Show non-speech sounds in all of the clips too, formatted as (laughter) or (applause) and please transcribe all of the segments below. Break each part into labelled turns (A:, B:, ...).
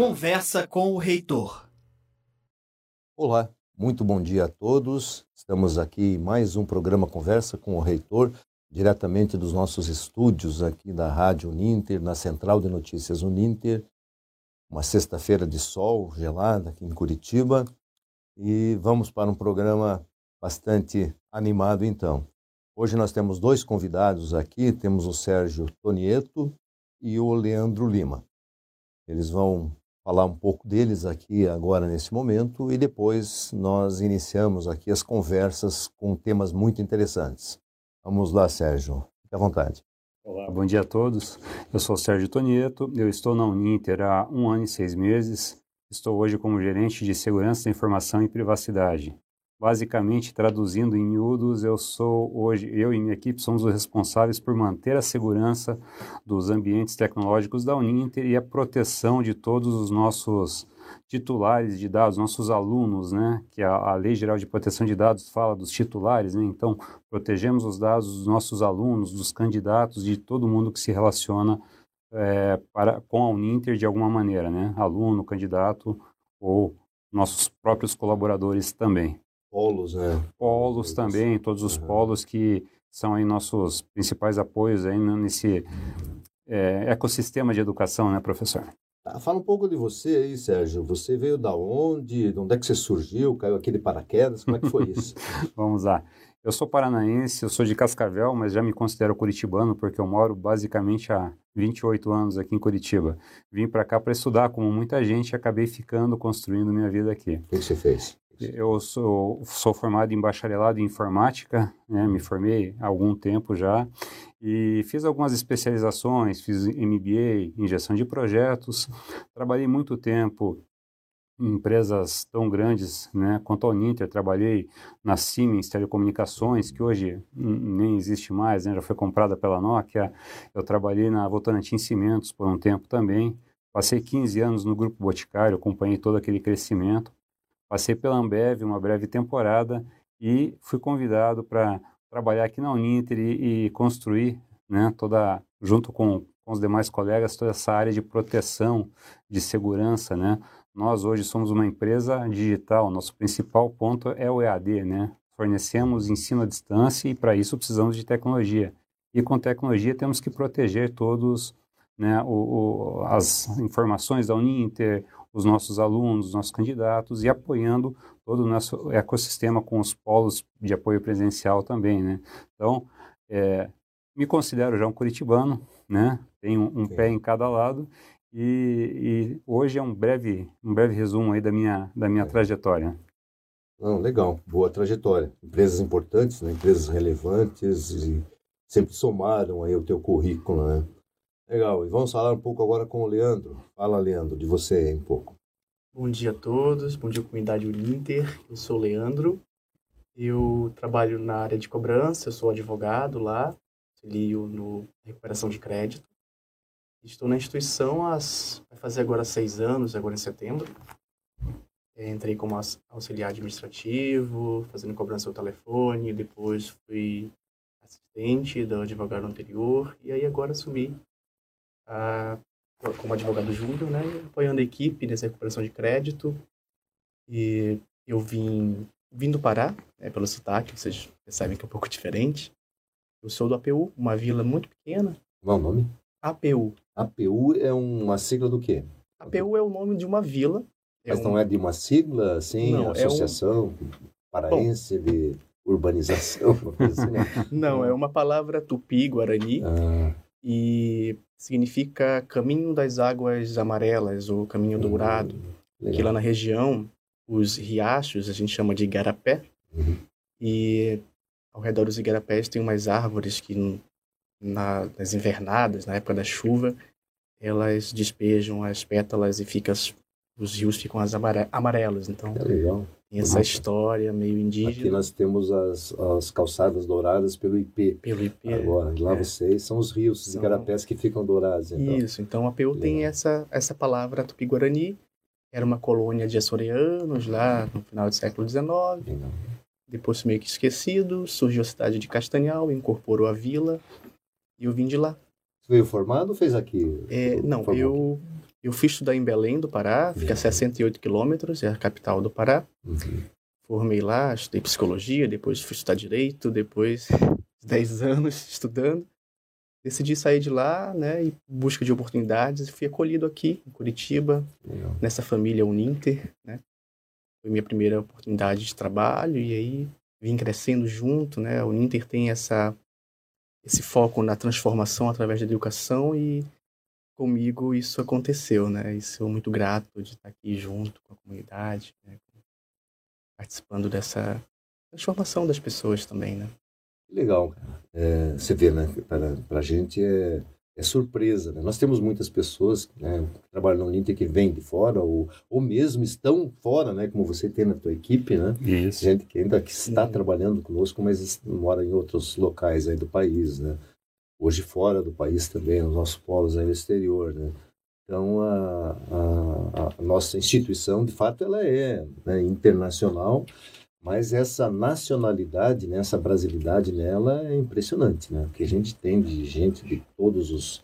A: Conversa com o Reitor.
B: Olá, muito bom dia a todos. Estamos aqui em mais um programa Conversa com o Reitor, diretamente dos nossos estúdios aqui da Rádio Uninter, na Central de Notícias Uninter. Uma sexta-feira de sol gelada aqui em Curitiba. E vamos para um programa bastante animado então. Hoje nós temos dois convidados aqui, temos o Sérgio Tonieto e o Leandro Lima. Eles vão falar um pouco deles aqui agora nesse momento e depois nós iniciamos aqui as conversas com temas muito interessantes. Vamos lá, Sérgio. Fique à vontade.
C: Olá, bom dia a todos. Eu sou Sérgio Tonieto, eu estou na Uninter há um ano e seis meses. Estou hoje como gerente de segurança da informação e privacidade. Basicamente, traduzindo em miúdos, eu sou hoje, eu e minha equipe somos os responsáveis por manter a segurança dos ambientes tecnológicos da Uninter e a proteção de todos os nossos titulares de dados, nossos alunos, né? Que a, a Lei Geral de Proteção de Dados fala dos titulares, né? Então, protegemos os dados dos nossos alunos, dos candidatos, de todo mundo que se relaciona é, para, com a Uninter de alguma maneira, né? Aluno, candidato ou nossos próprios colaboradores também
B: polos, né?
C: Polos também, todos os uhum. polos que são aí nossos principais apoios aí nesse é, ecossistema de educação, né, professor?
B: Ah, fala um pouco de você aí, Sérgio. Você veio da onde? De onde é que você surgiu? Caiu aqui de paraquedas? Como é que foi (laughs) isso?
C: Vamos lá. Eu sou paranaense, eu sou de Cascavel, mas já me considero curitibano porque eu moro basicamente há 28 anos aqui em Curitiba. Vim para cá para estudar, como muita gente, e acabei ficando, construindo minha vida aqui.
B: O que você fez?
C: Eu sou, sou formado em bacharelado em informática, né, me formei há algum tempo já, e fiz algumas especializações, fiz MBA em gestão de projetos, trabalhei muito tempo em empresas tão grandes né, quanto a Uninter, trabalhei na Siemens Telecomunicações, que hoje nem existe mais, né, já foi comprada pela Nokia, eu trabalhei na Votorantim Cimentos por um tempo também, passei 15 anos no Grupo Boticário, acompanhei todo aquele crescimento, Passei pela Ambev uma breve temporada e fui convidado para trabalhar aqui na Uninter e, e construir, né, toda, junto com, com, os demais colegas, toda essa área de proteção, de segurança, né. Nós hoje somos uma empresa digital, nosso principal ponto é o EAD, né. Fornecemos ensino à distância e para isso precisamos de tecnologia. E com tecnologia temos que proteger todos né, o, o, as informações da Uninter, os nossos alunos, os nossos candidatos e apoiando todo o nosso ecossistema com os polos de apoio presencial também, né? Então, é, me considero já um curitibano, né? Tenho um pé em cada lado e, e, hoje é um breve, um breve resumo aí da minha, da minha é. trajetória.
B: Não, legal, boa trajetória. Empresas importantes, né? empresas relevantes e sempre somaram aí o teu currículo, né? Legal, e vamos falar um pouco agora com o Leandro. Fala, Leandro, de você aí um pouco.
D: Bom dia a todos, bom dia comunidade Uninter, eu sou o Leandro, eu trabalho na área de cobrança, eu sou advogado lá, auxilio no recuperação de crédito. Estou na instituição há, vai fazer agora seis anos, agora em setembro. Entrei como auxiliar administrativo, fazendo cobrança ao telefone, depois fui assistente do advogado anterior, e aí agora assumi a, como advogado júnior, né, apoiando a equipe nessa recuperação de crédito. E eu vim vindo parar, né, pelo sotaque, vocês percebem que é um pouco (laughs) diferente. Eu sou do APU, uma vila muito pequena.
B: Qual é o nome?
D: APU.
B: APU é uma sigla do quê?
D: APU é o nome de uma vila.
B: É Mas um... não é de uma sigla, assim, não, associação é um... paraense Bom, de urbanização? (laughs)
D: assim, né? Não, é uma palavra tupi-guarani. Ah. E significa caminho das águas amarelas ou caminho uhum. dourado, legal. que lá na região os riachos a gente chama de igarapé uhum. e ao redor dos igarapés tem umas árvores que na, nas invernadas, na época da chuva, elas despejam as pétalas e fica, os rios ficam as amarelos. Então,
B: é legal.
D: Essa história meio indígena.
B: Aqui nós temos as, as calçadas douradas pelo IP.
D: Pelo IP.
B: Agora, lá é. vocês são os rios, os igarapés que ficam dourados.
D: Então. Isso, então a PU tem essa, essa palavra tupi-guarani. Era uma colônia de açorianos lá no final do século XIX. Legal. Depois meio que esquecido, surgiu a cidade de Castanhal, incorporou a vila e eu vim de lá.
B: Você veio formado ou fez aqui?
D: É, não, eu Eu fui estudar em Belém do Pará, fica a 68 quilômetros, é a capital do Pará.
B: Uhum.
D: Formei lá, estudei psicologia, depois fui estudar direito, depois 10 anos (laughs) estudando. Decidi sair de lá, né, em busca de oportunidades e fui acolhido aqui em Curitiba,
B: Legal.
D: nessa família Uninter, né? Foi minha primeira oportunidade de trabalho e aí vim crescendo junto, né? A Uninter tem essa esse foco na transformação através da educação e comigo isso aconteceu, né? E sou muito grato de estar aqui junto com a comunidade, né? participando dessa transformação das pessoas também, né?
B: Que legal. É, você vê, né? Para a gente é, é surpresa, né? Nós temos muitas pessoas né, que trabalham no Uninter que vêm de fora ou, ou mesmo estão fora, né? Como você tem na tua equipe, né?
C: Isso.
B: Gente que ainda que está
D: Sim.
B: trabalhando conosco, mas mora em outros locais aí do país, né? Hoje fora do país também, nos nossos polos aí no exterior, né? Então, a, a, a nossa instituição, de fato, ela é né, internacional, mas essa nacionalidade, né, essa brasilidade nela é impressionante, né? O que a gente tem de gente de todos os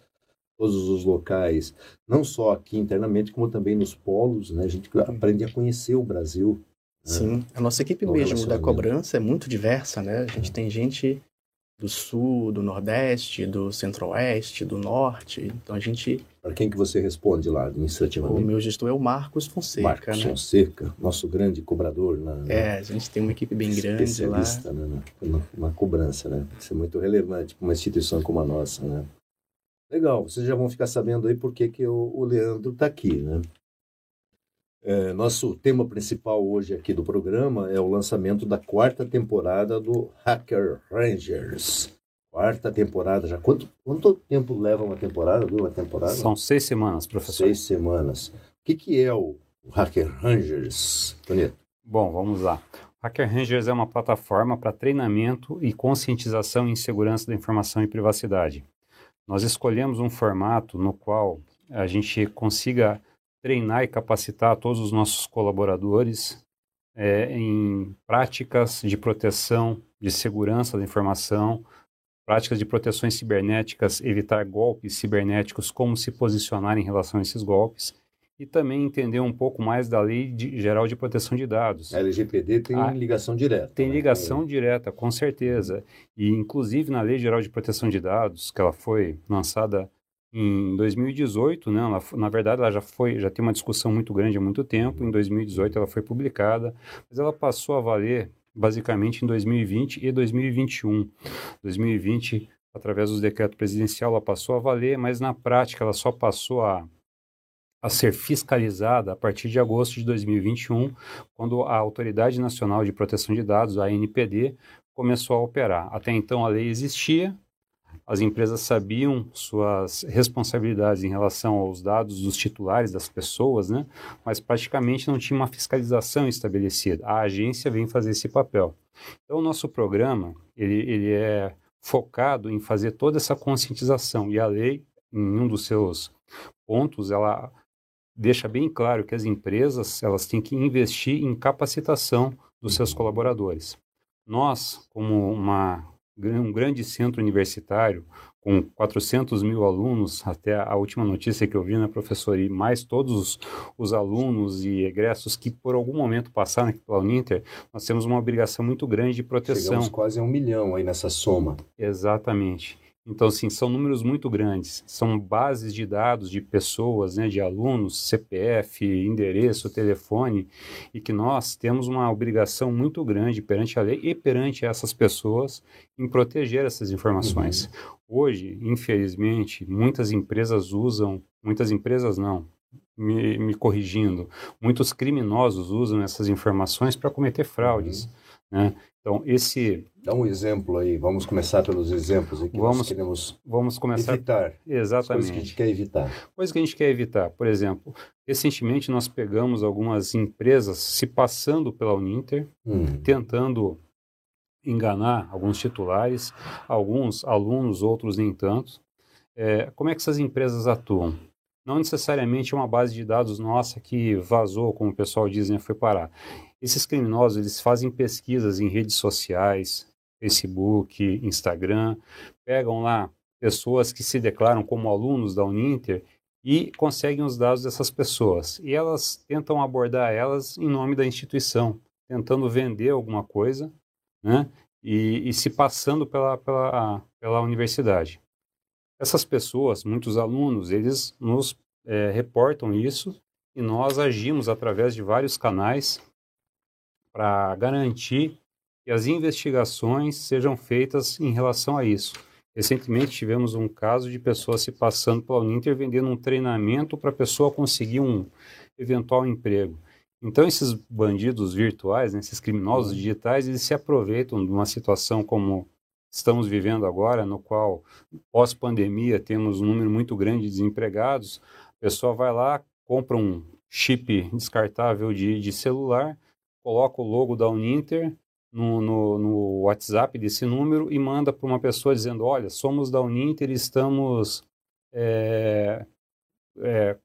B: todos os locais, não só aqui internamente, como também nos polos, né? A gente aprende a conhecer o Brasil. né?
D: Sim, a nossa equipe
B: No
D: mesmo da cobrança é muito diversa, né? A gente tem gente do sul, do nordeste, do centro-oeste, do norte. Então a gente,
B: Para quem que você responde lá
D: o
B: administrativamente?
D: meu gestor é o Marcos Fonseca,
B: Marcos
D: né?
B: Fonseca, nosso grande cobrador na,
D: É, a gente tem uma equipe bem grande lá.
B: especialista né, na, na, na cobrança, né? Isso é muito relevante para uma instituição como a nossa, né? Legal, vocês já vão ficar sabendo aí por que, que o, o Leandro está aqui, né? É, nosso tema principal hoje aqui do programa é o lançamento da quarta temporada do Hacker Rangers. Quarta temporada já. Quanto, quanto tempo leva uma temporada? Uma temporada?
C: São seis semanas, professor.
B: Seis semanas. O que, que é o Hacker Rangers, Toneto?
C: Bom, vamos lá. Hacker Rangers é uma plataforma para treinamento e conscientização em segurança da informação e privacidade. Nós escolhemos um formato no qual a gente consiga treinar e capacitar todos os nossos colaboradores é, em práticas de proteção, de segurança da informação, práticas de proteções cibernéticas, evitar golpes cibernéticos, como se posicionar em relação a esses golpes, e também entender um pouco mais da Lei de- Geral de Proteção de Dados.
B: A LGPD tem
C: Ah,
B: ligação direta.
C: Tem
B: né?
C: ligação direta, com certeza. E, inclusive, na Lei Geral de Proteção de Dados, que ela foi lançada em 2018, né? Ela, na verdade, ela já foi, já tem uma discussão muito grande há muito tempo. Em 2018, ela foi publicada, mas ela passou a valer basicamente em 2020 e 2021. 2020, através do decreto presidencial, ela passou a valer, mas na prática ela só passou a a ser fiscalizada a partir de agosto de 2021, quando a Autoridade Nacional de Proteção de Dados, a ANPD, começou a operar. Até então a lei existia, as empresas sabiam suas responsabilidades em relação aos dados dos titulares das pessoas, né? mas praticamente não tinha uma fiscalização estabelecida. A agência vem fazer esse papel. Então, o nosso programa ele, ele é focado em fazer toda essa conscientização e a lei, em um dos seus pontos, ela deixa bem claro que as empresas elas têm que investir em capacitação dos seus colaboradores. Nós, como uma, um grande centro universitário, com 400 mil alunos, até a última notícia que eu vi, né, professor, e mais todos os, os alunos e egressos que por algum momento passaram aqui pela Uninter, nós temos uma obrigação muito grande de proteção.
B: Chegamos quase a um milhão aí nessa soma.
C: Exatamente. Então, assim, são números muito grandes. São bases de dados de pessoas, né, de alunos, CPF, endereço, telefone, e que nós temos uma obrigação muito grande perante a lei e perante essas pessoas em proteger essas informações. Hoje, infelizmente, muitas empresas usam, muitas empresas não, me, me corrigindo, muitos criminosos usam essas informações para cometer fraudes. Né? Então, esse.
B: Dá um exemplo aí, vamos começar pelos exemplos aí que
C: Vamos
B: nós queremos
C: Vamos começar.
B: evitar. As coisas que a
C: Exatamente.
B: gente quer evitar.
C: Coisa que a gente quer evitar. Por exemplo, recentemente nós pegamos algumas empresas se passando pela Uninter,
B: Hum,
C: tentando enganar alguns titulares, alguns alunos, outros nem tanto. É, como é que essas empresas atuam? Não necessariamente é uma base de dados nossa que vazou, como o pessoal diz, né, foi parar. Esses criminosos, eles fazem pesquisas em redes sociais, Facebook, Instagram, pegam lá pessoas que se declaram como alunos da Uninter e conseguem os dados dessas pessoas. E elas tentam abordar elas em nome da instituição, tentando vender alguma coisa, né? E, e se passando pela, pela, pela universidade. Essas pessoas, muitos alunos, eles nos é, reportam isso e nós agimos através de vários canais para garantir que as investigações sejam feitas em relação a isso. Recentemente tivemos um caso de pessoas se passando pela Uninter vendendo um treinamento para a pessoa conseguir um eventual emprego. Então esses bandidos virtuais, né, esses criminosos uhum. digitais, eles se aproveitam de uma situação como estamos vivendo agora, no qual pós-pandemia temos um número muito grande de desempregados. A pessoa vai lá, compra um chip descartável de, de celular, coloca o logo da Uninter, no, no, no WhatsApp desse número e manda para uma pessoa dizendo: Olha, somos da Uninter e estamos é, é,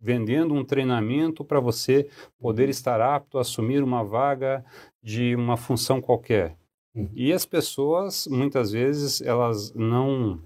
C: vendendo um treinamento para você poder uhum. estar apto a assumir uma vaga de uma função qualquer. Uhum. E as pessoas, muitas vezes, elas não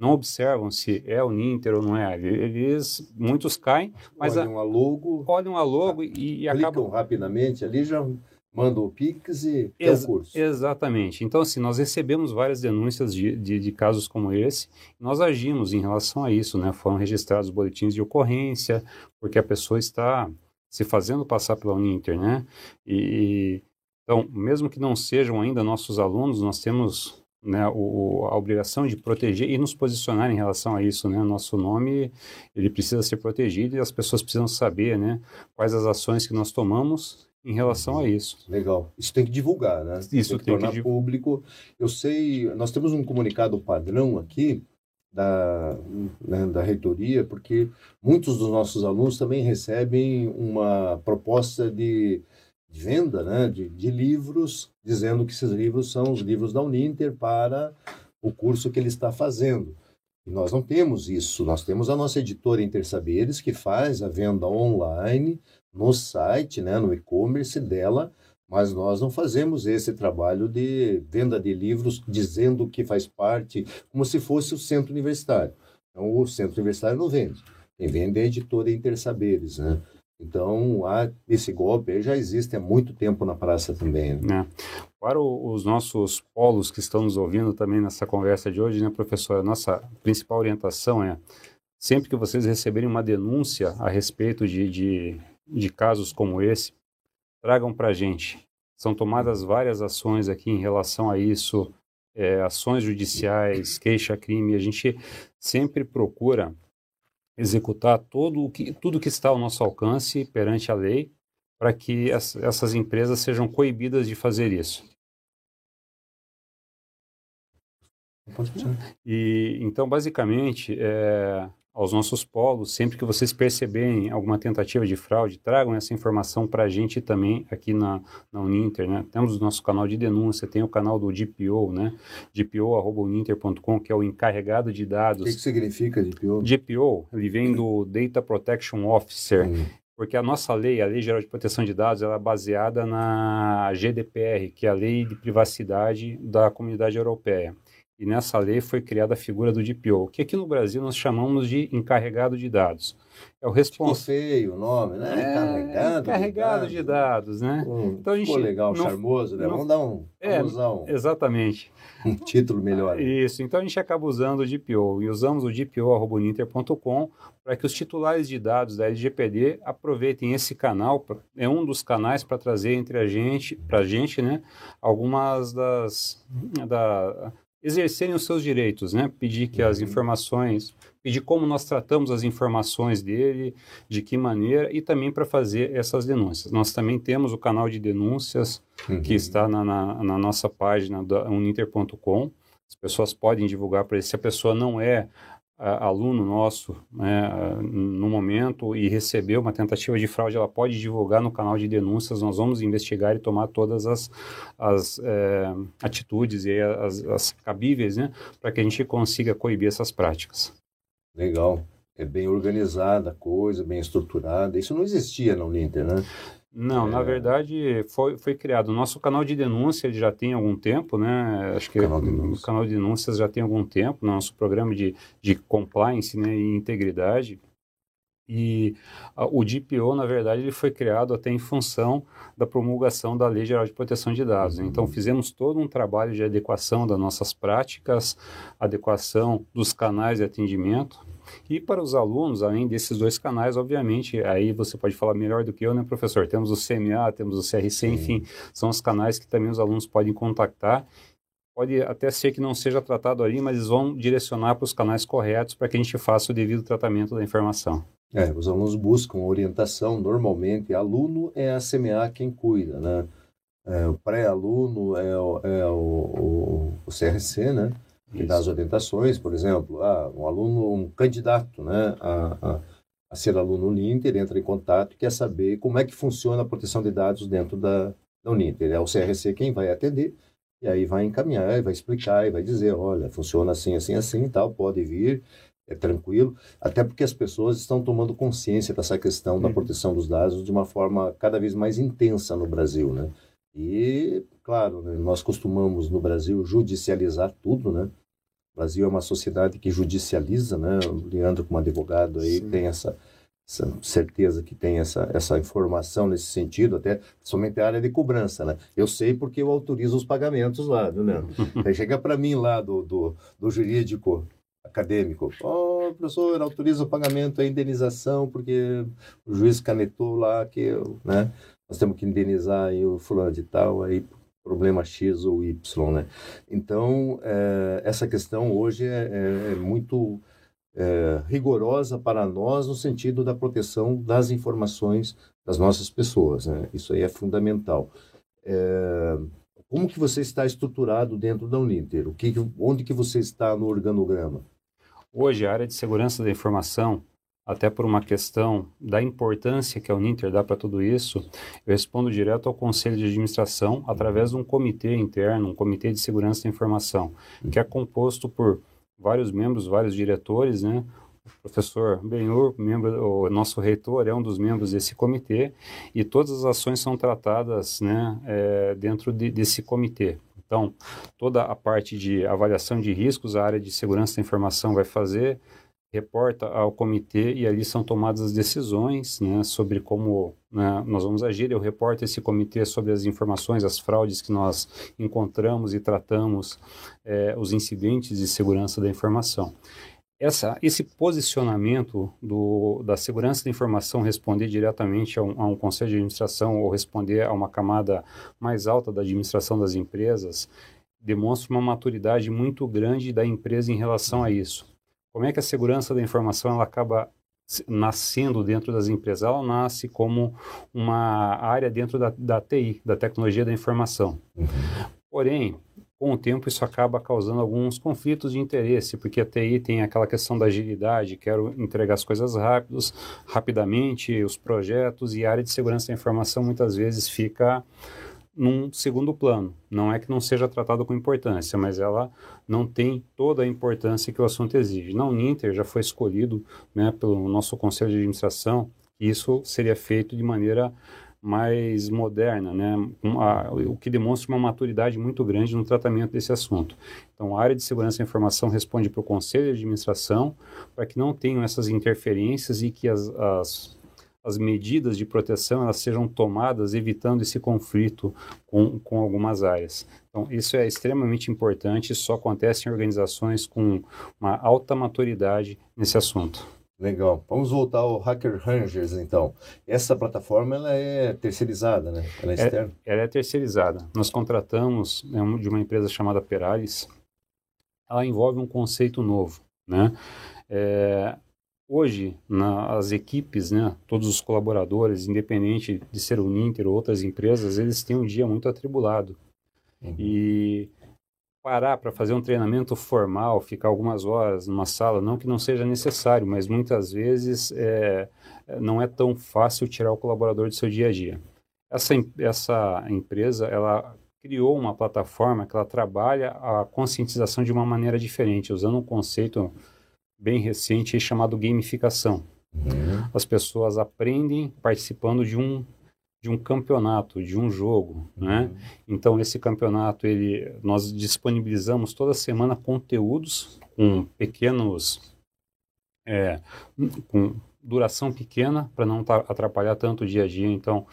C: não observam se é o Ninter ou não é. Eles, muitos caem, mas
B: olham a, a logo,
C: olham a logo e, e acabam
B: rapidamente ali já manda o Pix e Ex o curso.
C: Exatamente. Então, assim, nós recebemos várias denúncias de, de, de, casos como esse, nós agimos em relação a isso, né? Foram registrados boletins de ocorrência, porque a pessoa está se fazendo passar pela Uninter, né? E, então, mesmo que não sejam ainda nossos alunos, nós temos né, o, a obrigação de proteger e nos posicionar em relação a isso, né? Nosso nome, ele precisa ser protegido e as pessoas precisam saber, né? Quais as ações que nós tomamos em relação a isso.
B: Legal. Isso tem que divulgar, né?
C: Isso tem que,
B: tem tornar que... público. Eu sei, nós temos um comunicado padrão aqui da, né, da reitoria, porque muitos dos nossos alunos também recebem uma proposta de, de venda né, de, de livros, dizendo que esses livros são os livros da Uninter para o curso que ele está fazendo. E nós não temos isso, nós temos a nossa editora Intersaberes, que faz a venda online no site, né, no e-commerce dela, mas nós não fazemos esse trabalho de venda de livros dizendo que faz parte, como se fosse o centro universitário. Então, o centro universitário não vende. Quem vende é a editora Intersaberes, né? Então, há, esse golpe já existe há muito tempo na praça também.
C: Né? É. Para os nossos polos que estão nos ouvindo também nessa conversa de hoje, né, professor? A nossa principal orientação é sempre que vocês receberem uma denúncia a respeito de, de de casos como esse, tragam para a gente. São tomadas várias ações aqui em relação a isso, é, ações judiciais, queixa-crime. A gente sempre procura executar todo o que, tudo que está ao nosso alcance perante a lei para que as, essas empresas sejam coibidas de fazer isso. E então, basicamente, é, aos nossos polos, sempre que vocês perceberem alguma tentativa de fraude, tragam essa informação para a gente também aqui na, na Uninter, né? Temos o nosso canal de denúncia, tem o canal do DPO, né? DPO.uninter.com, que é o encarregado de dados. O
B: que, que significa DPO?
C: DPO, ele vem do Data Protection Officer, hum. porque a nossa lei, a Lei Geral de Proteção de Dados, ela é baseada na GDPR, que é a Lei de Privacidade da Comunidade Europeia. E nessa lei foi criada a figura do DPO, que aqui no Brasil nós chamamos de encarregado de dados.
B: É o responsável. feio o nome, né?
C: É, encarregado, encarregado de, dados. de dados, né?
B: Hum, então a gente ficou legal, não, charmoso, né? Não, vamos dar um, é, vamos usar um,
C: exatamente. (laughs)
B: Um título melhor.
C: Isso. Então a gente acaba usando o DPO e usamos o dpo@uninter.com para que os titulares de dados da LGPD aproveitem esse canal, é um dos canais para trazer entre a gente, para a gente, né, algumas das da, exercerem os seus direitos, né? Pedir que as uhum. informações, pedir como nós tratamos as informações dele, de que maneira, e também para fazer essas denúncias. Nós também temos o canal de denúncias uhum. que está na, na, na, nossa página da uninter.com. As pessoas podem divulgar para ele. Se a pessoa não é aluno nosso né, no momento e recebeu uma tentativa de fraude, ela pode divulgar no canal de denúncias. Nós vamos investigar e tomar todas as, as é, atitudes e as, as cabíveis né, para que a gente consiga coibir essas práticas.
B: Legal. É bem organizada a coisa, bem estruturada. Isso não existia na Uninter, né?
C: Não, é... na verdade foi, foi criado. O nosso canal de denúncia ele já tem algum tempo, né? Acho que canal o canal de denúncias já tem algum tempo. Nosso programa de, de compliance né, e integridade E a, o DPO, na verdade, ele foi criado até em função da promulgação da Lei Geral de Proteção de Dados. Uhum. Então, fizemos todo um trabalho de adequação das nossas práticas, adequação dos canais de atendimento. E para os alunos, além desses dois canais, obviamente, aí você pode falar melhor do que eu, né, professor? Temos o CMA, temos o CRC, Sim. enfim, são os canais que também os alunos podem contactar pode até ser que não seja tratado ali, mas eles vão direcionar para os canais corretos para que a gente faça o devido tratamento da informação.
B: É, os alunos buscam orientação, normalmente, aluno é a CMA quem cuida, né? É, o pré-aluno é, o, é o, o, o, CRC, né? Que dá as orientações, por exemplo, ah, um aluno, um candidato, né? A, a, a ser aluno Uninter entra em contato e quer saber como é que funciona a proteção de dados dentro da, da Uninter. É o CRC quem vai atender e aí vai encaminhar, vai explicar e vai dizer, olha, funciona assim, assim, assim e tal, pode vir, é tranquilo, até porque as pessoas estão tomando consciência dessa questão uhum. da proteção dos dados de uma forma cada vez mais intensa no Brasil, né? E, claro, né, nós costumamos no Brasil judicializar tudo, né? O Brasil é uma sociedade que judicializa, né? O Leandro, como advogado, aí Sim. tem essa, essa certeza que tem essa, essa informação nesse sentido, até somente a área de cobrança, né? Eu sei porque eu autorizo os pagamentos lá, viu, Leandro? (laughs) Aí chega para mim lá do, do, do jurídico, acadêmico. Oh, professor, autoriza o pagamento, a indenização, porque o juiz canetou lá que né, nós temos que indenizar aí o fulano de tal, aí problema X ou Y, né? Então, é, essa questão hoje é, é, é muito é, rigorosa para nós no sentido da proteção das informações das nossas pessoas, né? Isso aí é fundamental. É, como que você está estruturado dentro da Uninter? O que, onde que você está no organograma?
C: Hoje, a área de segurança da informação, até por uma questão da importância que a Uninter dá para tudo isso, eu respondo direto ao Conselho de Administração através de um comitê interno, um comitê de segurança da informação, que é composto por vários membros, vários diretores, né? O professor Benhur, membro, o nosso reitor, é um dos membros desse comitê e todas as ações são tratadas né, é, dentro de, desse comitê. Então, toda a parte de avaliação de riscos, a área de segurança da informação vai fazer, reporta ao comitê e ali são tomadas as decisões né, sobre como né, nós vamos agir. Eu reporto esse comitê sobre as informações, as fraudes que nós encontramos e tratamos, é, os incidentes de segurança da informação essa, esse posicionamento do, da segurança da informação responder diretamente a um, a um, conselho de administração ou responder a uma camada mais alta da administração das empresas demonstra uma maturidade muito grande da empresa em relação a isso. Como é que a segurança da informação ela acaba nascendo dentro das empresas? Ela nasce como uma área dentro da, da TI, da tecnologia da informação. Uhum. Porém, com o tempo isso acaba causando alguns conflitos de interesse, porque a TI tem aquela questão da agilidade, quero entregar as coisas rápidos, rapidamente, os projetos e a área de segurança da informação muitas vezes fica num segundo plano. Não é que não seja tratado com importância, mas ela não tem toda a importância que o assunto exige. Na Uninter já foi escolhido né, pelo nosso conselho de administração que isso seria feito de maneira mais moderna, né? Uma, o que demonstra uma maturidade muito grande no tratamento desse assunto. Então, a área de segurança e informação responde para o conselho de administração para que não tenham essas interferências e que as, as, as medidas de proteção elas sejam tomadas evitando esse conflito com, com algumas áreas. Então, isso é extremamente importante, só acontece em organizações com uma alta maturidade nesse assunto.
B: Legal. Vamos voltar ao Hacker Rangers, então. Essa plataforma ela é terceirizada, né? Ela é, é externa?
C: É, ela é terceirizada. Nós contratamos né, de uma empresa chamada Peralis. Ela envolve um conceito novo, né? É, hoje, na, as equipes, né, todos os colaboradores, independente de ser o Ninter ou outras empresas, eles têm um dia muito atribulado. Uhum. E parar para fazer um treinamento formal, ficar algumas horas numa sala, não que não seja necessário, mas muitas vezes é, não é tão fácil tirar o colaborador do seu dia a dia. Essa, essa empresa, ela criou uma plataforma que ela trabalha a conscientização de uma maneira diferente, usando um conceito bem recente chamado gamificação. Uhum. As pessoas aprendem participando de um de um campeonato, de um jogo, né? uhum. né? Então esse campeonato ele nós disponibilizamos toda semana conteúdos com pequenos é, com duração pequena para não atrapalhar tanto o dia a dia. Então,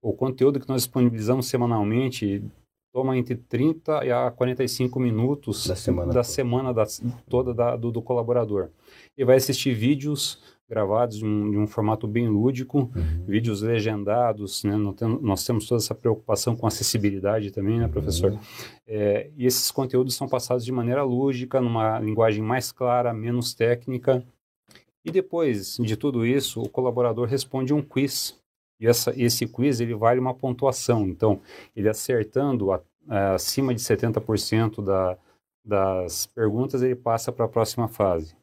C: o conteúdo que nós disponibilizamos semanalmente toma entre 30 a 45 minutos
B: da semana,
C: da semana da, toda da, do, do, colaborador. E vai assistir vídeos gravados de um, de um formato bem lúdico, uhum. vídeos legendados, né? nós, temos, nós, temos, toda essa preocupação com acessibilidade também, né, professor? Uhum. É, e esses conteúdos são passados de maneira lúdica, numa linguagem mais clara, menos técnica. E depois de tudo isso, o colaborador responde um quiz e essa, esse quiz ele vale uma pontuação. Então, ele acertando a, a, acima de 70% da, das perguntas, ele passa para a próxima fase.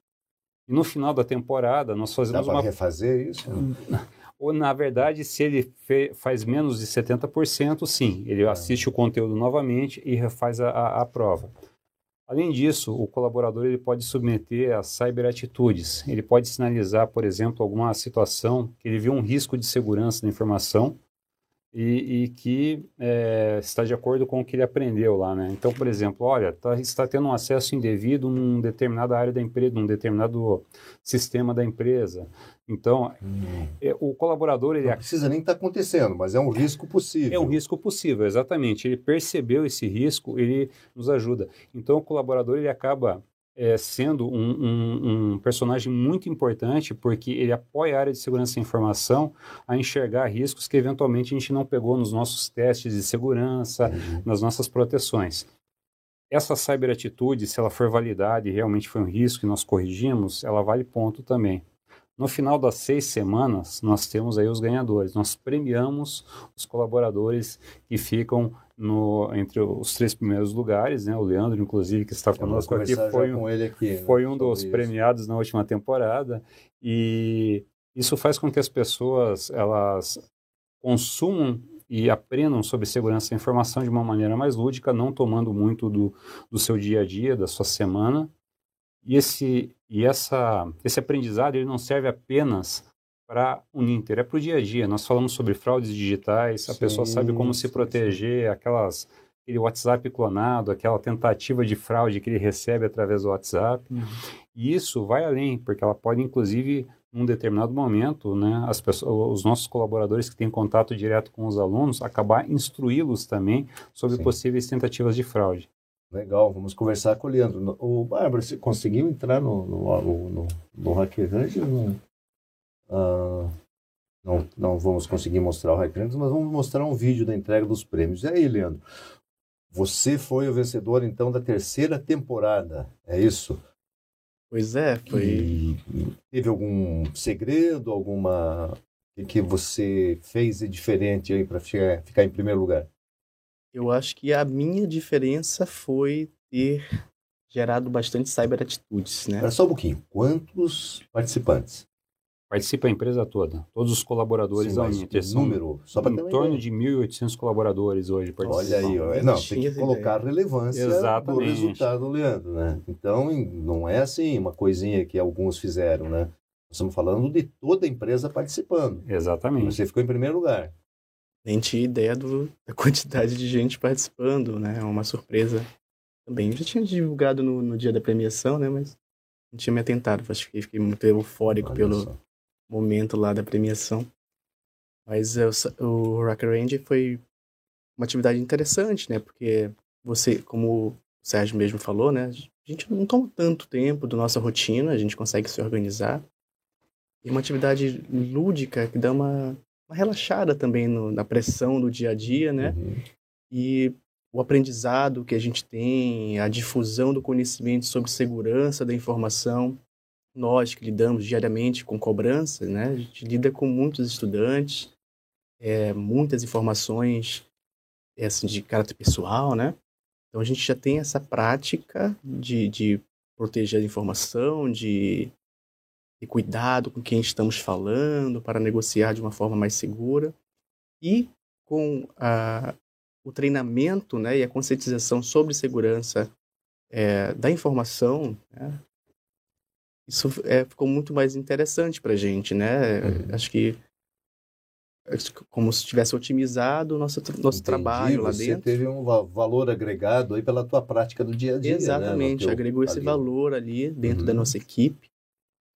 C: E no final da temporada, nós fazemos
B: Dá
C: uma.
B: refazer isso? (laughs)
C: Ou, na verdade, se ele fe... faz menos de 70%, sim, ele ah. assiste o conteúdo novamente e refaz a, a, a prova. Além disso, o colaborador ele pode submeter a cyberatitudes. Ele pode sinalizar, por exemplo, alguma situação que ele viu um risco de segurança da informação e, e que é, está de acordo com o que ele aprendeu lá, né? Então, por exemplo, olha, tá, está tendo um acesso indevido num determinada área da empresa, num determinado sistema da empresa. Então, hum. é, o colaborador... Ele
B: Não precisa nem estar tá acontecendo, mas é um risco possível.
C: É um risco possível, exatamente. Ele percebeu esse risco, ele nos ajuda. Então, o colaborador ele acaba é, sendo um, um, um, personagem muito importante porque ele apoia a área de segurança da informação a enxergar riscos que eventualmente a gente não pegou nos nossos testes de segurança, uhum. nas nossas proteções. Essa cyberatitude, se ela for validada e realmente foi um risco que nós corrigimos, ela vale ponto também. No final das seis semanas, nós temos aí os ganhadores. Nós premiamos os colaboradores que ficam no, entre os três primeiros lugares, né? O Leandro, inclusive, que está conosco aqui, foi um, aqui, né? foi um dos isso. premiados na última temporada. E isso faz com que as pessoas elas consumam e aprendam sobre segurança da informação de uma maneira mais lúdica, não tomando muito do, do seu dia a dia, da sua semana, e esse, e essa, esse aprendizado ele não serve apenas para o Ninter, é para o dia a dia. Nós falamos sobre fraudes digitais, a sim, pessoa sabe como sim, se proteger, sim. aquelas aquele WhatsApp clonado, aquela tentativa de fraude que ele recebe através do WhatsApp. Uhum. E isso vai além, porque ela pode, inclusive, num determinado momento, né, as pessoas, os nossos colaboradores que têm contato direto com os alunos, acabar instruí-los também sobre possíveis tentativas de fraude.
B: Legal, vamos conversar com o Leandro. O Bárbara, você conseguiu entrar no, no, no, no, no Hacker Range? Não, uh, não, não vamos conseguir mostrar o Hacker Range, mas vamos mostrar um vídeo da entrega dos prêmios. E aí, Leandro? Você foi o vencedor, então, da terceira temporada, é isso?
D: Pois é, foi. E
B: teve algum segredo, alguma que você fez de diferente aí para ficar em primeiro lugar?
D: Eu acho que a minha diferença foi ter gerado bastante cyberatitudes, né?
B: Espera só um pouquinho. Quantos participantes?
C: Participa a empresa toda, todos os colaboradores
B: Sim, da Uninter. número,
C: só para Em torno de 1.800 colaboradores hoje
B: participam. Olha aí, ó. não, tem que colocar a relevância Exatamente. do resultado, Leandro, né? Então, não é assim uma coisinha que alguns fizeram, né? Nós estamos falando de toda a empresa participando.
C: Exatamente.
B: Você ficou em primeiro lugar
D: nem tinha ideia do, da (laughs) quantidade de gente participando, né? É uma surpresa também. Eu já tinha divulgado no, no dia da premiação, né? Mas não tinha me atentado. Acho que fiquei muito eufórico Olha pelo só. momento lá da premiação. Mas é, o, o Rock Range foi uma atividade interessante, né? Porque você, como o Sérgio mesmo falou, né? A gente não toma tanto tempo da nossa rotina, a gente consegue se organizar. E uma atividade lúdica que dá uma uma relaxada também no, na pressão do dia a dia, né? Uhum. E o aprendizado que a gente tem, a difusão do conhecimento sobre segurança da informação. Nós que lidamos diariamente com cobrança, né? A gente lida com muitos estudantes, é, muitas informações é, assim, de caráter pessoal, né? Então a gente já tem essa prática de, de proteger a informação, de e cuidado com quem estamos falando para negociar de uma forma mais segura. E com a, o treinamento né, e a conscientização sobre segurança é, da informação, né, isso é, ficou muito mais interessante para a gente. Né? Uhum. Acho que como se tivesse otimizado o nosso, nosso Entendi, trabalho lá dentro.
B: Você teve um valor agregado aí pela tua prática do dia a dia.
D: Né, Exatamente, né? teu, agregou esse ali. valor ali dentro uhum. da nossa equipe.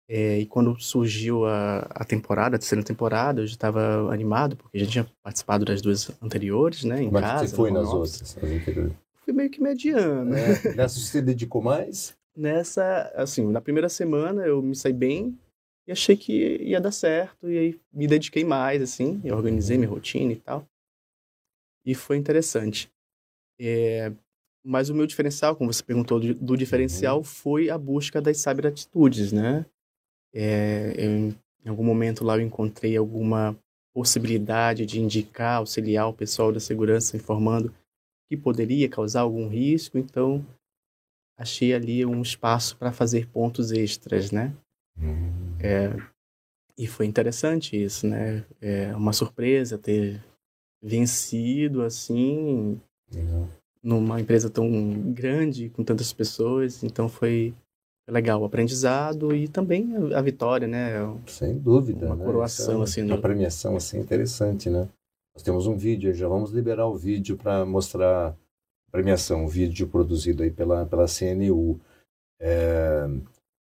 D: É, e quando surgiu a, a temporada, a terceira temporada, eu já estava animado, porque já tinha participado das duas anteriores, né? Em casa.
B: é que você foi nas outras? nas?
D: Fui meio que mediano.
B: É, nessa você dedicou mais?
D: Nessa, assim, na primeira semana eu me saí bem e achei que ia dar certo, e aí me dediquei mais, assim, eu organizei minha rotina e tal. E foi interessante. É, mas o meu diferencial, como você perguntou do, do diferencial, foi a busca das cyberatitudes, né? É, eu, em algum momento lá eu encontrei alguma possibilidade de indicar, auxiliar o pessoal da segurança informando que poderia causar algum risco, então achei ali um espaço para fazer pontos extras, né? É, e foi interessante isso, né? É uma surpresa ter vencido assim
B: Legal.
D: numa empresa tão grande com tantas pessoas, então foi legal o aprendizado e também a, vitória, né?
B: Sem dúvida.
D: Uma
B: né?
D: coroação,
B: é
D: assim,
B: Uma
D: do-
B: premiação assim interessante, né? Nós temos um vídeo, já vamos liberar o vídeo para mostrar a premiação, um vídeo produzido aí pela, pela CNU. É,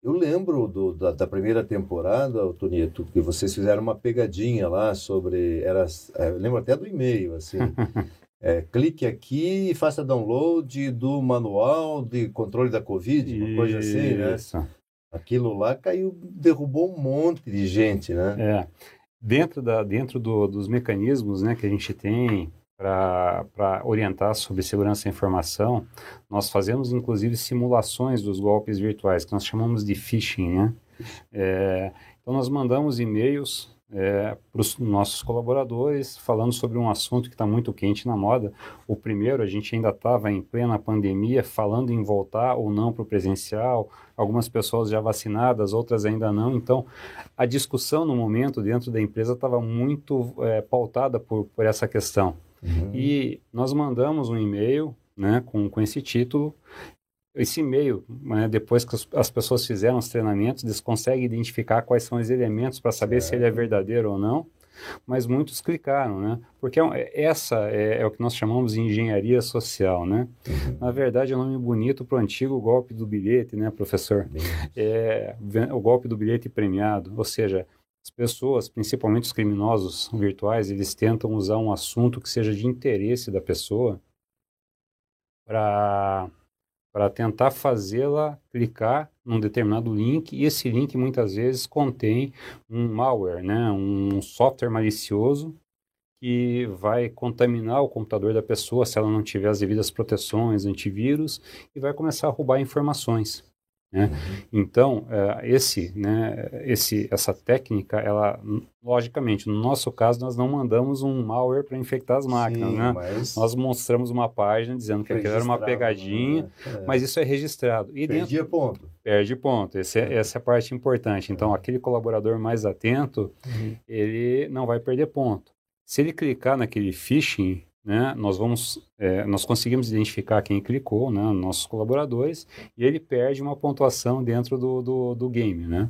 B: eu lembro do, da, da primeira temporada, Tonito, que vocês fizeram uma pegadinha lá sobre. Era, é, eu lembro até do e-mail, assim. (laughs) É, clique aqui e faça download do manual de controle da Covid, uma coisa assim, né?
C: Isso.
B: Aquilo lá caiu, derrubou um monte de gente, né?
C: É. Dentro, da, dentro do, dos mecanismos né, que a gente tem para orientar sobre segurança da informação, nós fazemos inclusive simulações dos golpes virtuais, que nós chamamos de phishing. Né? É, então, nós mandamos e-mails é, para os nossos colaboradores falando sobre um assunto que está muito quente na moda. O primeiro, a gente ainda estava em plena pandemia, falando em voltar ou não para o presencial, algumas pessoas já vacinadas, outras ainda não. Então, a discussão no momento dentro da empresa estava muito é, pautada por, por essa questão.
B: Uhum.
C: E nós mandamos um e-mail né, com, com esse título. Esse e-mail, né, depois que as, as pessoas fizeram os treinamentos, eles conseguem identificar quais são os elementos para saber se ele é verdadeiro ou não. Mas muitos clicaram, né? Porque é um- essa é, é o que nós chamamos de engenharia social, né? Na verdade, é um nome bonito para o antigo golpe do bilhete, né, professor? É o golpe do bilhete premiado, ou seja, as pessoas, principalmente os criminosos virtuais, eles tentam usar um assunto que seja de interesse da pessoa para para tentar fazê-la clicar num determinado link e esse link muitas vezes contém um malware, né, um software malicioso que vai contaminar o computador da pessoa se ela não tiver as devidas proteções, antivírus e vai começar a roubar informações. Né? Então, eh, esse, né, esse, essa técnica, ela, logicamente, no nosso caso, nós não mandamos um malware para infectar as máquinas,
B: Sim,
C: né?
B: mas
C: Nós mostramos uma página dizendo que aquilo era uma pegadinha,
B: né? É.
C: mas isso é registrado. E dentro
B: ponto.
C: perde ponto. Esse é- essa é a parte importante. Então, aquele colaborador mais atento, ele não vai perder ponto. Se ele clicar naquele phishing, né, nós vamos, é, nós conseguimos identificar quem clicou, né, nossos colaboradores, e ele perde uma pontuação dentro do, do, do game, né?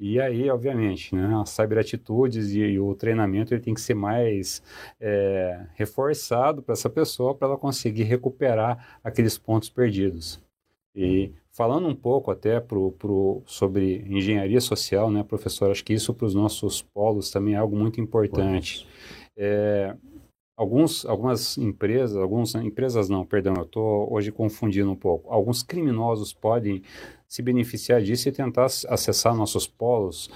C: E aí, obviamente, né, as cyberatitudes e, e o treinamento ele tem que ser mais é, reforçado para essa pessoa para ela conseguir recuperar aqueles pontos perdidos. E falando um pouco até pro, pro, sobre engenharia social, né, professor, acho que isso para os nossos polos também é algo muito importante. É, alguns, algumas empresas, algumas empresas não, perdão, eu estou hoje confundindo um pouco. Alguns criminosos podem se beneficiar disso e tentar ac- acessar nossos polos,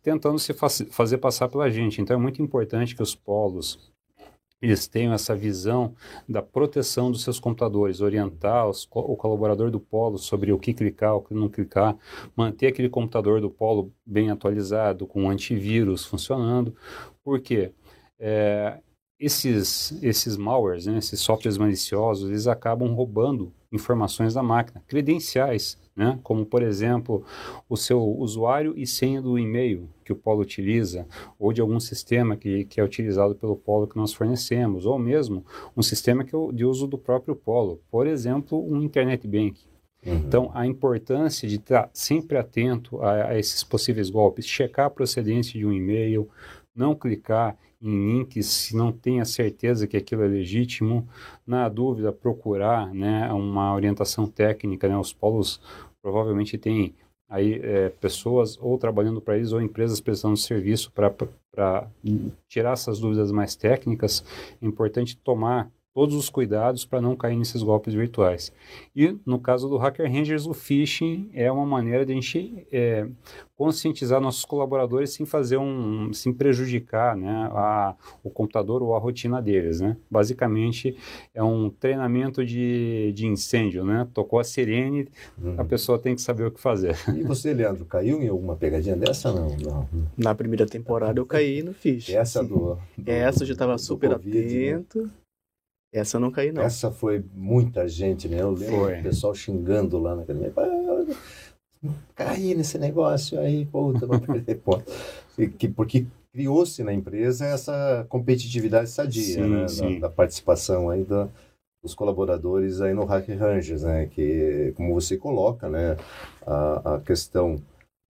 C: tentando se faci- fazer passar pela gente. Então é muito importante que os polos eles tenham essa visão da proteção dos seus computadores, orientar os o colaborador do polo sobre o que clicar, o que não clicar, manter aquele computador do polo bem atualizado, com antivírus funcionando. Por quê? É, esses, esses malwares, né, esses softwares maliciosos, eles acabam roubando informações da máquina, credenciais, né, como, por exemplo, o seu usuário e senha do e-mail que o Polo utiliza, ou de algum sistema que, que é utilizado pelo Polo que nós fornecemos, ou mesmo um sistema que é o- de uso do próprio Polo, por exemplo, um Internet Bank.
B: Uhum.
C: Então, a importância de estar sempre atento a, a esses possíveis golpes, checar a procedência de um e-mail, não clicar em links se não tem a certeza que aquilo é legítimo, na dúvida procurar né, uma orientação técnica, né, os polos provavelmente têm aí é, pessoas ou trabalhando para eles ou empresas prestando serviço para tirar essas dúvidas mais técnicas, é importante tomar todos os cuidados para não cair nesses golpes virtuais. E no caso do Hacker Rangers, o phishing é uma maneira de a gente é, conscientizar nossos colaboradores sem fazer um, sem prejudicar, né, a, o computador ou a rotina deles, né. Basicamente é um treinamento de, de incêndio, né. Tocou a sirene, uhum. a pessoa tem que saber o que fazer.
B: E você, Leandro, caiu em alguma pegadinha dessa não? não.
D: Na primeira temporada eu caí no phishing.
B: Essa do,
D: do Essa eu já estava super COVID, né? atento. Né? Essa eu não caí, não.
B: Essa foi muita gente, né? Eu lembro foi. o pessoal xingando lá na academia. Caí nesse negócio aí, puta, vou perder ponto. Porque criou-se na empresa essa competitividade sadia, sim, né? Sim. Da, da, participação aí da, dos colaboradores aí no Hack Rangers, né? Que, como você coloca, né? A, a questão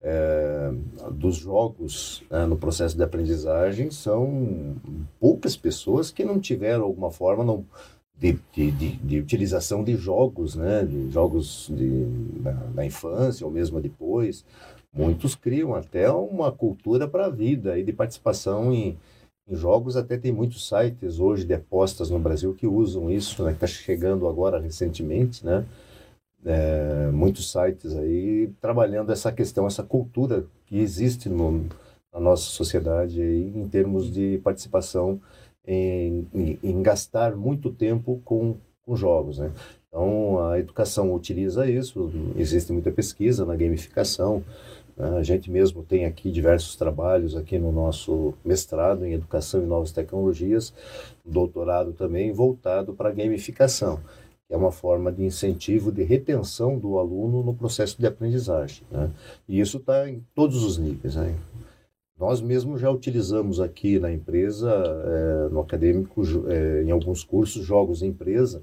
B: é, dos jogos né, no processo de aprendizagem são poucas pessoas que não tiveram alguma forma não, de, de, de, de utilização de jogos, né, de jogos na, na, infância ou mesmo depois. Muitos criam até uma cultura para a vida e de participação em, em jogos. Até tem muitos sites hoje de apostas no Brasil que usam isso, né, que está chegando agora recentemente, né? É, muitos sites aí trabalhando essa questão, essa cultura que existe no, na nossa sociedade aí, em termos de participação em, em, em gastar muito tempo com, com jogos, né? Então, a educação utiliza isso, existe muita pesquisa na gamificação, né? a gente mesmo tem aqui diversos trabalhos aqui no nosso mestrado em Educação e Novas Tecnologias, doutorado também voltado para gamificação é uma forma de incentivo, de retenção do aluno no processo de aprendizagem. Né? E isso está em todos os níveis. Né? Nós mesmos já utilizamos aqui na empresa, é, no acadêmico, é, em alguns cursos, jogos em empresa,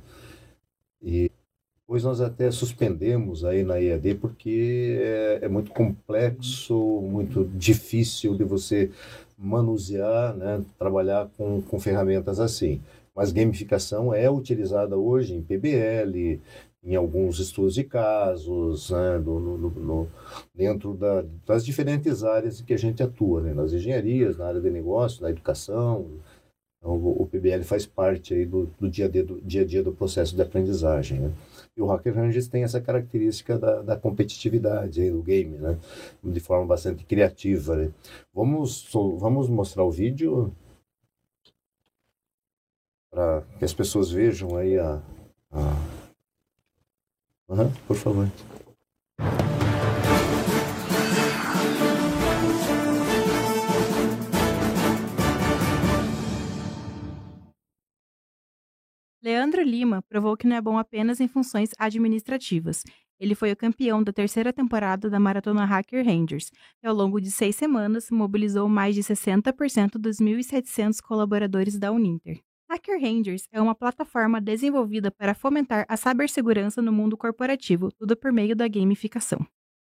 B: e depois nós até suspendemos aí na EAD porque é, é muito complexo, muito difícil de você manusear, né, trabalhar com, com ferramentas assim mas gamificação é utilizada hoje em PBL, em alguns estudos de casos, né, no, no, no, dentro da, das diferentes áreas que a gente atua, né, nas engenharias, na área de negócio, na educação. Então, o, o, PBL faz parte aí do, do, dia, a dia, do dia a dia do processo de aprendizagem. Né? E o Hacker Rangers tem essa característica da, da competitividade aí do game, né? de forma bastante criativa. Né? Vamos, vamos mostrar o vídeo para que as pessoas vejam aí a. a... Uhum, por favor.
E: Leandro Lima provou que não é bom apenas em funções administrativas. Ele foi o campeão da terceira temporada da Maratona Hacker Rangers, e ao longo de seis semanas mobilizou mais de 60% dos 1.700 colaboradores da Uninter. Hacker Rangers é uma plataforma desenvolvida para fomentar a cibersegurança no mundo corporativo, tudo por meio da gamificação.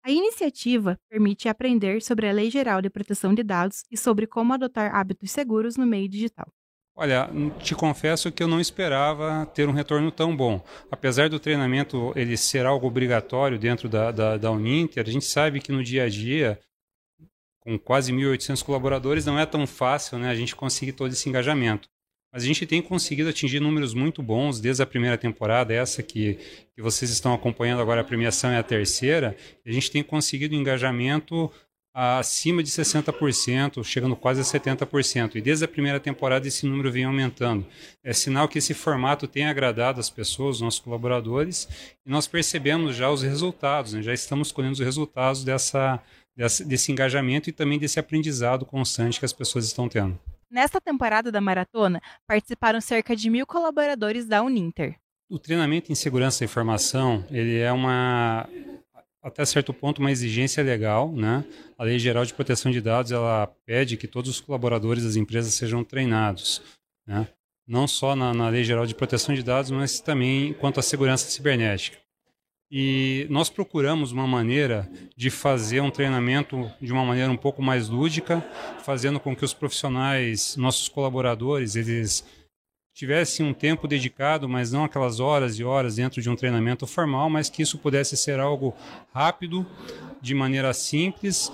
E: A iniciativa permite aprender sobre a Lei Geral de Proteção de Dados e sobre como adotar hábitos seguros no meio digital.
C: Olha, te confesso que eu não esperava ter um retorno tão bom. Apesar do treinamento ele ser algo obrigatório dentro da, da, da Uninter, a gente sabe que no dia a dia, com quase 1.800 colaboradores, não é tão fácil né, a gente conseguir todo esse engajamento. Mas a gente tem conseguido atingir números muito bons desde a primeira temporada, essa que, que vocês estão acompanhando agora, a premiação é a terceira. A gente tem conseguido engajamento acima de 60%, chegando quase a 70%. E desde a primeira temporada esse número vem aumentando. É sinal que esse formato tem agradado as pessoas, os nossos colaboradores, e nós percebemos já os resultados, né? já estamos colhendo os resultados dessa, desse engajamento e também desse aprendizado constante que as pessoas estão tendo.
E: Nesta temporada da maratona, participaram cerca de mil colaboradores da Uninter.
C: O treinamento em segurança da informação, ele é uma até certo ponto uma exigência legal, né? A Lei Geral de Proteção de Dados ela pede que todos os colaboradores das empresas sejam treinados, né? Não só na, na Lei Geral de Proteção de Dados, mas também quanto à segurança cibernética. E nós procuramos uma maneira de fazer um treinamento de uma maneira um pouco mais lúdica, fazendo com que os profissionais, nossos colaboradores, eles tivessem um tempo dedicado, mas não aquelas horas e horas dentro de um treinamento formal, mas que isso pudesse ser algo rápido, de maneira simples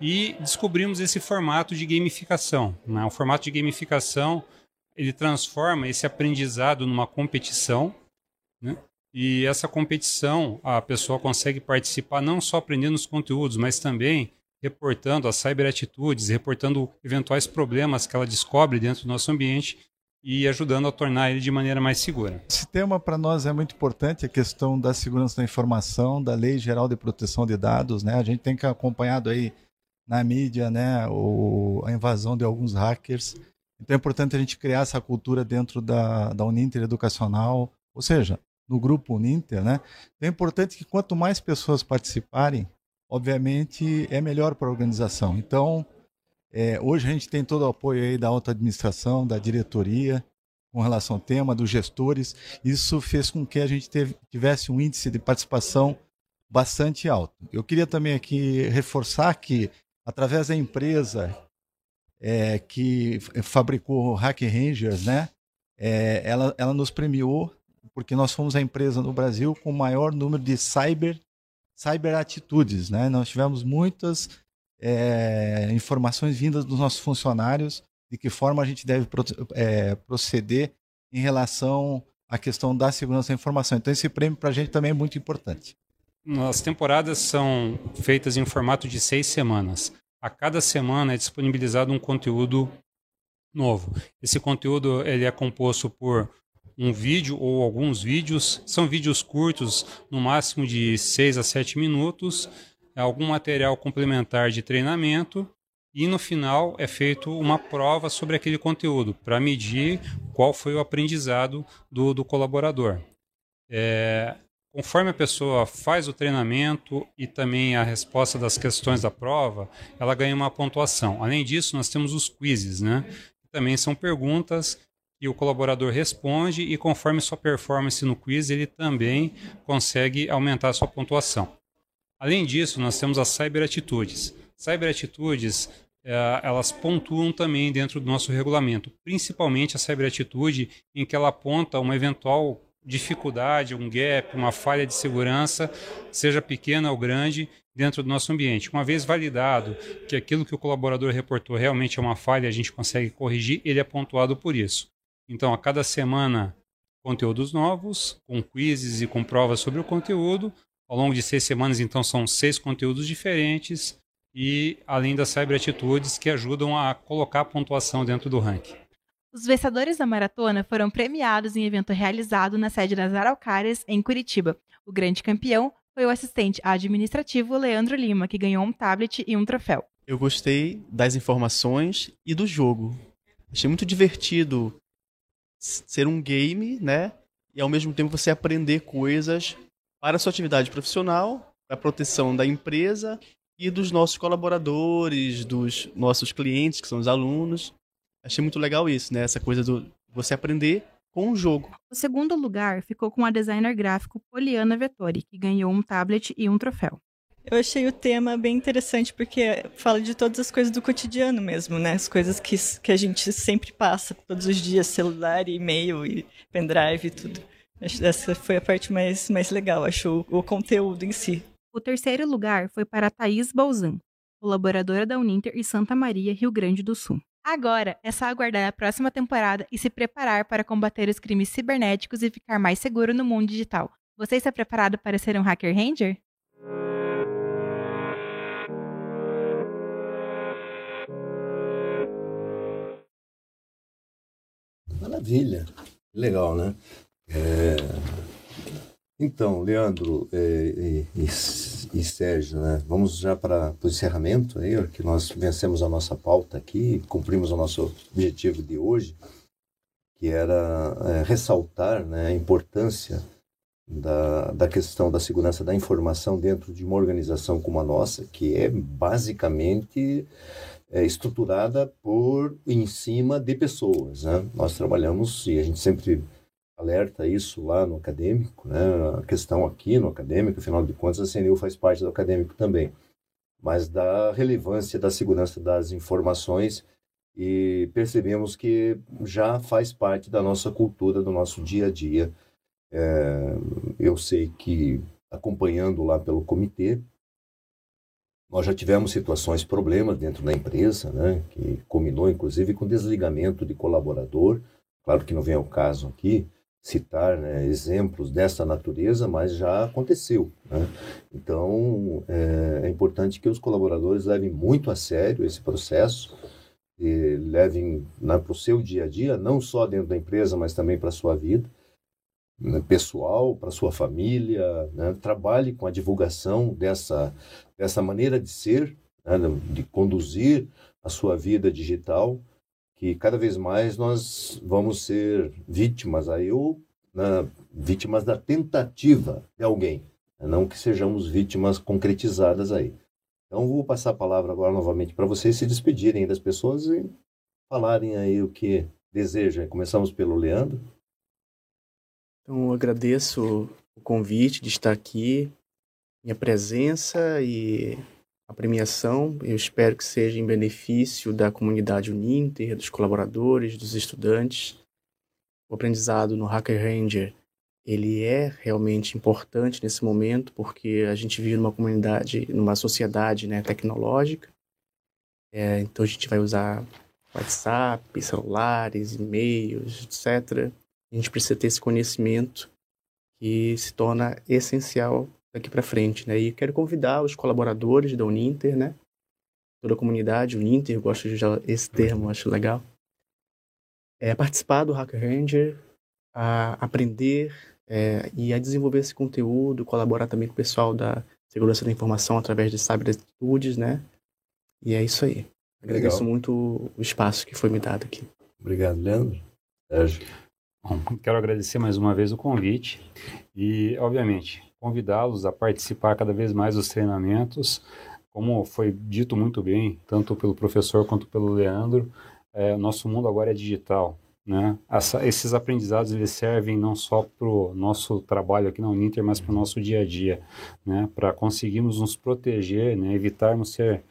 C: e descobrimos esse formato de gamificação. Né? O formato de gamificação ele transforma esse aprendizado numa competição, né? E essa competição a pessoa consegue participar não só aprendendo os conteúdos, mas também reportando as cyberatitudes, reportando eventuais problemas que ela descobre dentro do nosso ambiente e ajudando a tornar ele de maneira mais segura.
F: Esse tema para nós é muito importante, a questão da segurança da informação, da Lei Geral de Proteção de Dados, né? A gente tem que acompanhado aí na mídia, né, o, a invasão de alguns hackers. Então é importante a gente criar essa cultura dentro da, da Uninter Educacional, ou seja, no grupo Uninter, né? Então é importante que quanto mais pessoas participarem, obviamente é melhor para a organização. Então, é, hoje a gente tem todo o apoio aí da alta administração, da diretoria, com relação ao tema, dos gestores. Isso fez com que a gente teve, tivesse um índice de participação bastante alto. Eu queria também aqui reforçar que, através da empresa é, que fabricou o Hack Rangers, né, é, ela, ela nos premiou porque nós fomos a empresa no Brasil com o maior número de cyber cyberatitudes, né? Nós tivemos muitas é, informações vindas dos nossos funcionários de que forma a gente deve é, proceder em relação à questão da segurança da informação. Então, esse prêmio para a gente também é muito importante.
C: As temporadas são feitas em formato de seis semanas. A cada semana é disponibilizado um conteúdo novo. Esse conteúdo ele é composto por um vídeo ou alguns vídeos. São vídeos curtos, no máximo de 6 a 7 minutos, algum material complementar de treinamento e no final é feito uma prova sobre aquele conteúdo para medir qual foi o aprendizado do, do colaborador. É, conforme a pessoa faz o treinamento e também a resposta das questões da prova, ela ganha uma pontuação. Além disso, nós temos os quizzes, né? também são perguntas e o colaborador responde e conforme sua performance no quiz, ele também consegue aumentar sua pontuação. Além disso, nós temos as cyberatitudes. Cyberatitudes, eh, elas pontuam também dentro do nosso regulamento, principalmente a cyberatitude em que ela aponta uma eventual dificuldade, um gap, uma falha de segurança, seja pequena ou grande, dentro do nosso ambiente. Uma vez validado que aquilo que o colaborador reportou realmente é uma falha, a gente consegue corrigir, ele é pontuado por isso. Então, a cada semana, conteúdos novos, com quizzes e com provas sobre o conteúdo. Ao longo de seis semanas, então, são seis conteúdos diferentes e além das cyberatitudes que ajudam a colocar a pontuação dentro do ranking.
E: Os vencedores da maratona foram premiados em evento realizado na sede das Araucárias, em Curitiba. O grande campeão foi o assistente administrativo Leandro Lima, que ganhou um tablet e um troféu.
D: Eu gostei das informações e do jogo. Achei muito divertido ser um game, né? E ao mesmo tempo você aprender coisas para a sua atividade profissional, para a proteção da empresa e dos nossos colaboradores, dos nossos clientes, que são os alunos. Achei muito legal isso, né? Essa coisa do você aprender com o jogo.
E: O segundo lugar ficou com a designer gráfico Poliana Vettori, que ganhou um tablet e um troféu.
G: Eu achei o tema bem interessante porque fala de todas as coisas do cotidiano mesmo, né? As coisas que, que a gente sempre passa todos os dias, celular, e-mail e pendrive e tudo. Essa foi a parte mais, mais legal, acho, o, o conteúdo em si.
E: O terceiro lugar foi para Thaís Balzan, colaboradora da Uninter e Santa Maria, Rio Grande do Sul. Agora é só aguardar a próxima temporada e se preparar para combater os crimes cibernéticos e ficar mais seguro no mundo digital. Você está preparado para ser um Hacker Ranger?
B: Maravilha. Legal, né? É... Então, Leandro é, e, e, e, Sérgio, né? vamos já para o encerramento, aí, que nós vencemos a nossa pauta aqui, cumprimos o nosso objetivo de hoje, que era é, ressaltar né, a importância da, da questão da segurança da informação dentro de uma organização como a nossa, que é basicamente é, estruturada por em cima de pessoas. Né? Nós trabalhamos e a gente sempre alerta isso lá no acadêmico, né? a questão aqui no acadêmico, afinal de contas a CNU faz parte do acadêmico também, mas da relevância da segurança das informações e percebemos que já faz parte da nossa cultura, do nosso dia a dia. É, eu sei que acompanhando lá pelo comitê, Nós já tivemos situações, problemas dentro da empresa, né, que culminou inclusive com desligamento de colaborador. Claro que não vem ao caso aqui citar né, exemplos dessa natureza, mas já aconteceu. Né? Então, é, é, importante que os colaboradores levem muito a sério esse processo, levem né, para o seu dia a dia, não só dentro da empresa, mas também para a sua vida né, pessoal, para sua família, né? trabalhe com a divulgação dessa, dessa maneira de ser, né? de conduzir a sua vida digital, que cada vez mais nós vamos ser vítimas aí ou né, vítimas da tentativa de alguém, né, não que sejamos vítimas concretizadas aí. Então vou passar a palavra agora novamente para vocês se despedirem das pessoas e falarem aí o que desejam. Começamos pelo Leandro.
D: Então, agradeço o convite de estar aqui, minha presença e a premiação. Eu espero que seja em benefício da comunidade Uninter, dos colaboradores, dos estudantes. O aprendizado no Hacker Ranger ele é realmente importante nesse momento porque a gente vive numa comunidade, numa sociedade né, tecnológica. É, então a gente vai usar WhatsApp, celulares, e-mails, etc a gente precisa ter esse conhecimento que se torna essencial daqui para frente, né? E quero convidar os colaboradores da Uninter, né? Toda a comunidade Uninter, gosto de usar esse termo, acho legal. É a participar do Hacker Ranger, a aprender é, e a desenvolver esse conteúdo, colaborar também com o pessoal da segurança da informação através de cyberatitudes, né? E é isso aí. Agradeço Legal. muito o espaço que foi me dado aqui.
B: Obrigado, Leandro. Sérgio.
C: Bom, quero agradecer mais uma vez o convite e, obviamente, convidá-los a participar cada vez mais dos treinamentos. Como foi dito muito bem, tanto pelo professor quanto pelo Leandro, é, nosso mundo agora é digital. Né? Essa, esses aprendizados eles servem não só para o nosso trabalho aqui na Uninter, mas para o nosso dia a dia, né? para conseguirmos nos proteger, né? evitarmos ser,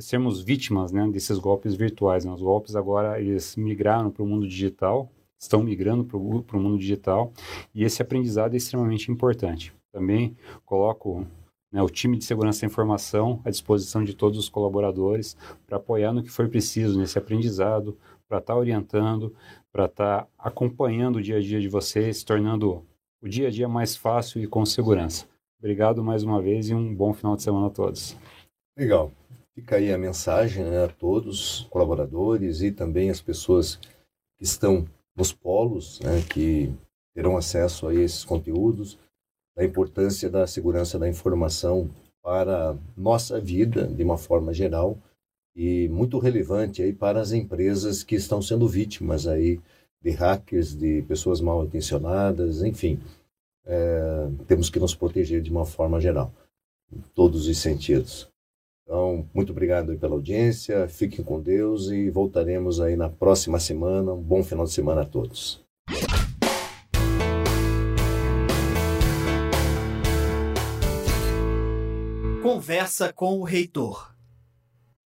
C: sermos vítimas né? desses golpes virtuais. Né? Os golpes agora eles migraram para o mundo digital, estão migrando para o mundo digital e esse aprendizado é extremamente importante. Também coloco né, o time de segurança da informação à disposição de todos os colaboradores para apoiar no que for preciso nesse aprendizado, para estar tá orientando, para estar tá acompanhando o dia a dia de vocês, tornando o dia a dia mais fácil e com segurança. Obrigado mais uma vez e um bom final de semana a todos.
B: Legal. Fica aí a mensagem né, a todos, colaboradores e também as pessoas que estão nos polos, né, que terão acesso a esses conteúdos, da importância da segurança da informação para nossa vida de uma forma geral e muito relevante aí para as empresas que estão sendo vítimas aí de hackers, de pessoas mal intencionadas, enfim, é, temos que nos proteger de uma forma geral, em todos os sentidos. Então, muito obrigado pela audiência, fiquem com Deus e voltaremos aí na próxima semana. Um bom final de semana a todos.
A: Conversa com o reitor.